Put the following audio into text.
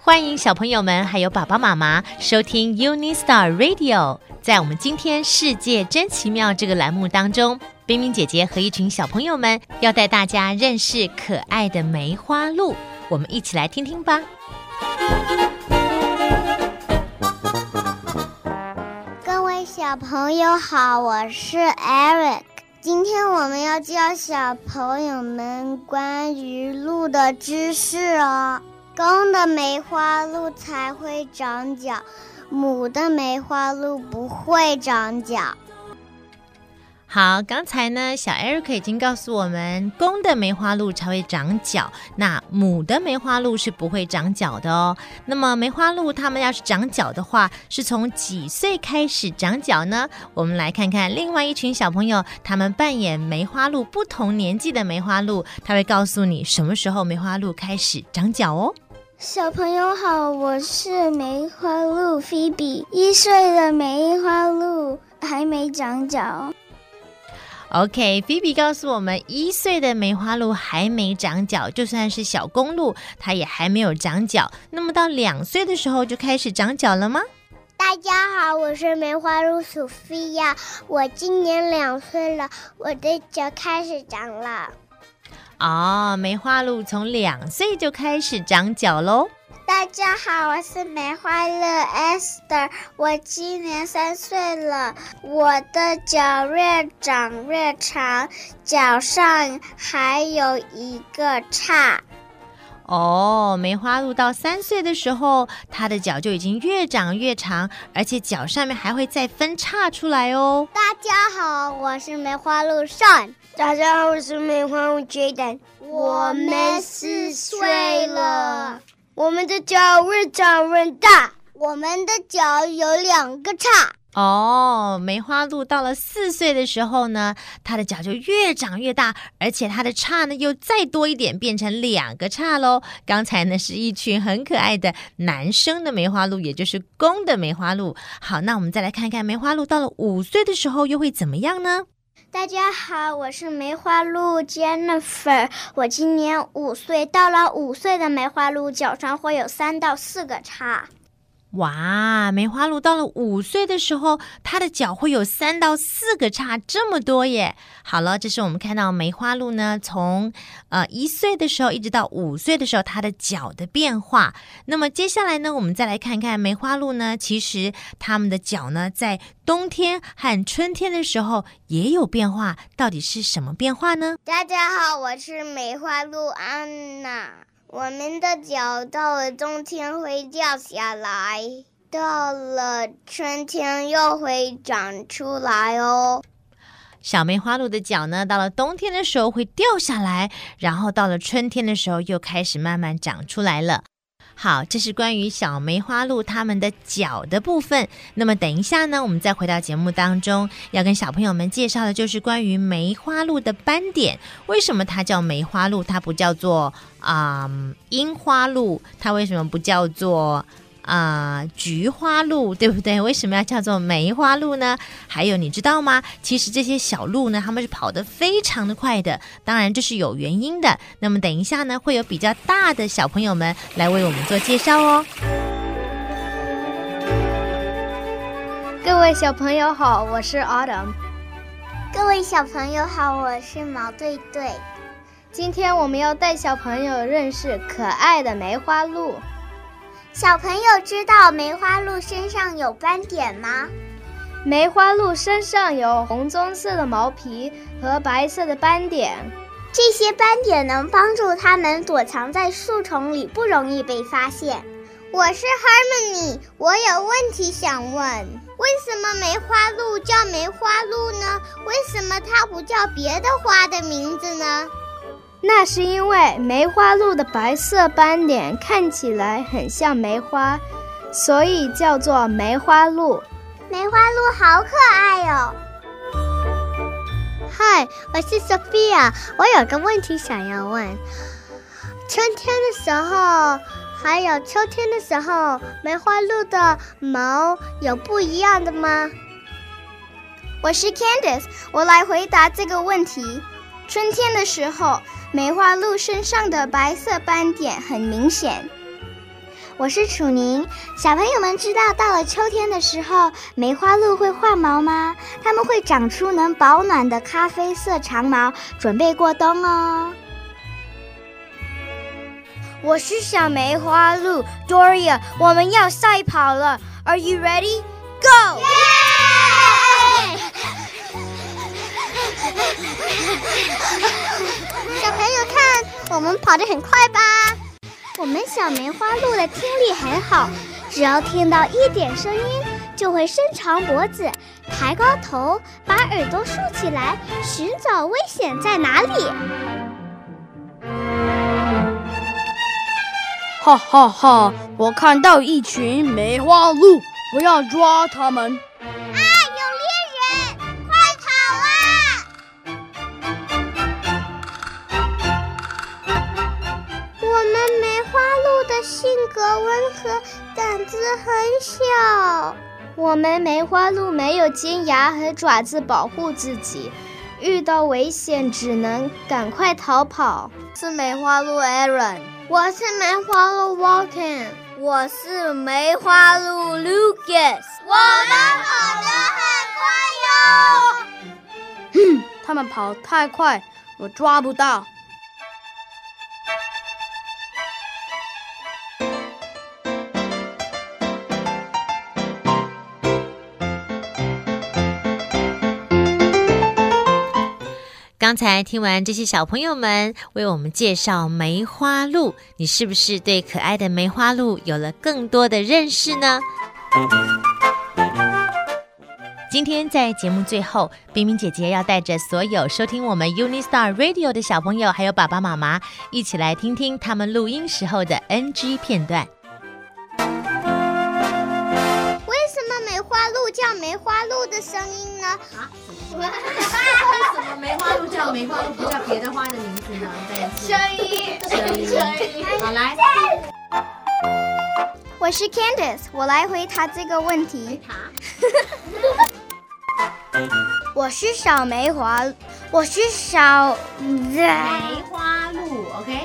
欢迎小朋友们还有爸爸妈妈收听 UniStar Radio。在我们今天“世界真奇妙”这个栏目当中，冰冰姐姐和一群小朋友们要带大家认识可爱的梅花鹿。我们一起来听听吧。各位小朋友好，我是 Eric。今天我们要教小朋友们关于鹿的知识哦。公的梅花鹿才会长角，母的梅花鹿不会长角。好，刚才呢，小艾瑞克已经告诉我们，公的梅花鹿才会长角，那母的梅花鹿是不会长角的哦。那么梅花鹿它们要是长角的话，是从几岁开始长角呢？我们来看看另外一群小朋友，他们扮演梅花鹿不同年纪的梅花鹿，他会告诉你什么时候梅花鹿开始长角哦。小朋友好，我是梅花鹿菲比，一岁的梅花鹿还没长脚。OK，菲比告诉我们，一岁的梅花鹿还没长脚，就算是小公鹿，它也还没有长脚。那么到两岁的时候就开始长脚了吗？大家好，我是梅花鹿索菲亚，我今年两岁了，我的脚开始长了。哦，梅花鹿从两岁就开始长脚喽。大家好，我是梅花鹿 Esther，我今年三岁了，我的脚越长越长，脚上还有一个叉。哦，梅花鹿到三岁的时候，它的脚就已经越长越长，而且脚上面还会再分叉出来哦。大家好，我是梅花鹿 Sean。大家好，我是梅花鹿 Jaden。我们四岁了。我们的脚越长越大，我们的脚有两个叉。哦，梅花鹿到了四岁的时候呢，它的脚就越长越大，而且它的叉呢又再多一点，变成两个叉喽。刚才呢是一群很可爱的男生的梅花鹿，也就是公的梅花鹿。好，那我们再来看看梅花鹿到了五岁的时候又会怎么样呢？大家好，我是梅花鹿 Jennifer，我今年五岁。到了五岁的梅花鹿脚上会有三到四个叉。哇，梅花鹿到了五岁的时候，它的脚会有三到四个叉，这么多耶！好了，这是我们看到梅花鹿呢，从呃一岁的时候一直到五岁的时候，它的脚的变化。那么接下来呢，我们再来看看梅花鹿呢，其实它们的脚呢，在冬天和春天的时候也有变化，到底是什么变化呢？大家好，我是梅花鹿安娜。我们的脚到了冬天会掉下来，到了春天又会长出来哦。小梅花鹿的脚呢，到了冬天的时候会掉下来，然后到了春天的时候又开始慢慢长出来了。好，这是关于小梅花鹿它们的脚的部分。那么等一下呢，我们再回到节目当中，要跟小朋友们介绍的就是关于梅花鹿的斑点。为什么它叫梅花鹿？它不叫做啊樱花鹿？它为什么不叫做？啊、菊花鹿对不对？为什么要叫做梅花鹿呢？还有你知道吗？其实这些小鹿呢，它们是跑得非常的快的，当然这是有原因的。那么等一下呢，会有比较大的小朋友们来为我们做介绍哦。各位小朋友好，我是 Autumn。各位小朋友好，我是毛队队。今天我们要带小朋友认识可爱的梅花鹿。小朋友知道梅花鹿身上有斑点吗？梅花鹿身上有红棕色的毛皮和白色的斑点，这些斑点能帮助它们躲藏在树丛里，不容易被发现。我是 Harmony，我有问题想问：为什么梅花鹿叫梅花鹿呢？为什么它不叫别的花的名字呢？那是因为梅花鹿的白色斑点看起来很像梅花，所以叫做梅花鹿。梅花鹿好可爱哟！嗨，我是 Sophia，我有个问题想要问：春天的时候，还有秋天的时候，梅花鹿的毛有不一样的吗？我是 Candice，我来回答这个问题。春天的时候，梅花鹿身上的白色斑点很明显。我是楚宁。小朋友们知道，到了秋天的时候，梅花鹿会换毛吗？它们会长出能保暖的咖啡色长毛，准备过冬哦。我是小梅花鹿 Doria，我们要赛跑了。Are you ready? Go! Yeah! 小朋友看，我们跑得很快吧？我们小梅花鹿的听力很好，只要听到一点声音，就会伸长脖子，抬高头，把耳朵竖起来，寻找危险在哪里。哈哈哈！我看到一群梅花鹿，不要抓它们。性格温和，胆子很小。我们梅花鹿没有尖牙和爪子保护自己，遇到危险只能赶快逃跑。是梅花鹿 Aaron，我是梅花鹿 Walton，我是梅花鹿 Lucas。我们跑得很快哟。哼，他们跑太快，我抓不到。刚才听完这些小朋友们为我们介绍梅花鹿，你是不是对可爱的梅花鹿有了更多的认识呢？今天在节目最后，冰冰姐姐要带着所有收听我们 UniStar Radio 的小朋友，还有爸爸妈妈，一起来听听他们录音时候的 NG 片段。为什么梅花鹿叫梅花鹿的声音呢？啊？为什么梅花鹿叫梅花鹿，不叫别的花的名字呢？声音，声音，声音。好，来，我是 Candice，我来回答这个问题。我是小梅花，我是小梅花鹿，OK。